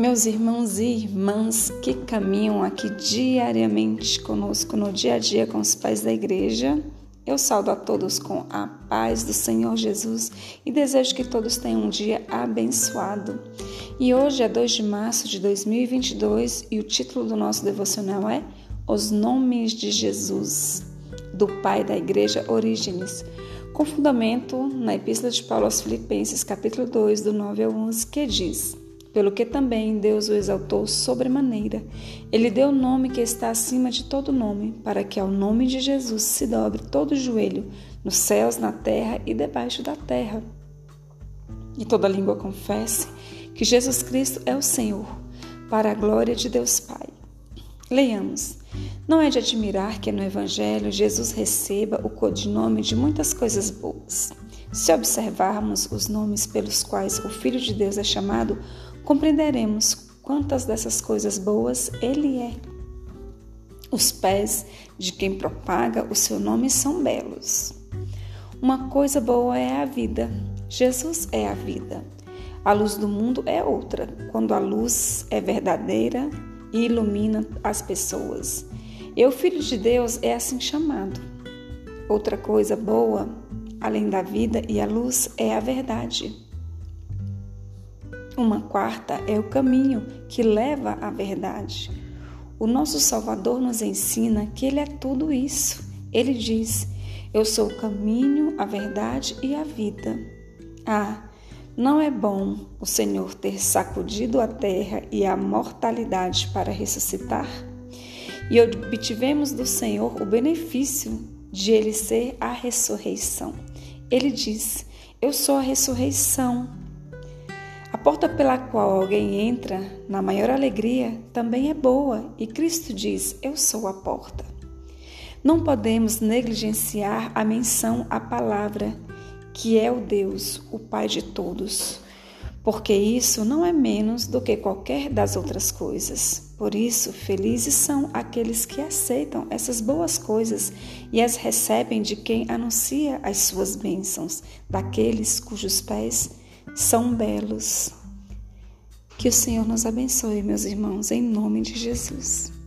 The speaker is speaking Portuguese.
Meus irmãos e irmãs que caminham aqui diariamente conosco no dia a dia com os pais da igreja, eu saúdo a todos com a paz do Senhor Jesus e desejo que todos tenham um dia abençoado. E hoje é 2 de março de 2022 e o título do nosso devocional é Os Nomes de Jesus, do pai da igreja Orígenes, com fundamento na Epístola de Paulo aos Filipenses, capítulo 2, do 9 ao 11, que diz pelo que também Deus o exaltou sobremaneira. Ele deu o nome que está acima de todo nome, para que ao nome de Jesus se dobre todo joelho, nos céus, na terra e debaixo da terra. E toda língua confesse que Jesus Cristo é o Senhor, para a glória de Deus Pai. Leiamos. Não é de admirar que no Evangelho Jesus receba o codinome de muitas coisas boas. Se observarmos os nomes pelos quais o Filho de Deus é chamado, compreenderemos quantas dessas coisas boas ele é. Os pés de quem propaga o seu nome são belos. Uma coisa boa é a vida. Jesus é a vida. A luz do mundo é outra, quando a luz é verdadeira e ilumina as pessoas. E o Filho de Deus é assim chamado. Outra coisa boa, além da vida e a luz, é a verdade. Uma quarta é o caminho que leva à verdade. O nosso Salvador nos ensina que Ele é tudo isso. Ele diz: Eu sou o caminho, a verdade e a vida. Ah, não é bom o Senhor ter sacudido a terra e a mortalidade para ressuscitar? E obtivemos do Senhor o benefício de Ele ser a ressurreição. Ele diz: Eu sou a ressurreição. A porta pela qual alguém entra na maior alegria também é boa, e Cristo diz: Eu sou a porta. Não podemos negligenciar a menção à palavra, que é o Deus, o Pai de todos, porque isso não é menos do que qualquer das outras coisas. Por isso, felizes são aqueles que aceitam essas boas coisas e as recebem de quem anuncia as suas bênçãos, daqueles cujos pés são belos. Que o Senhor nos abençoe, meus irmãos, em nome de Jesus.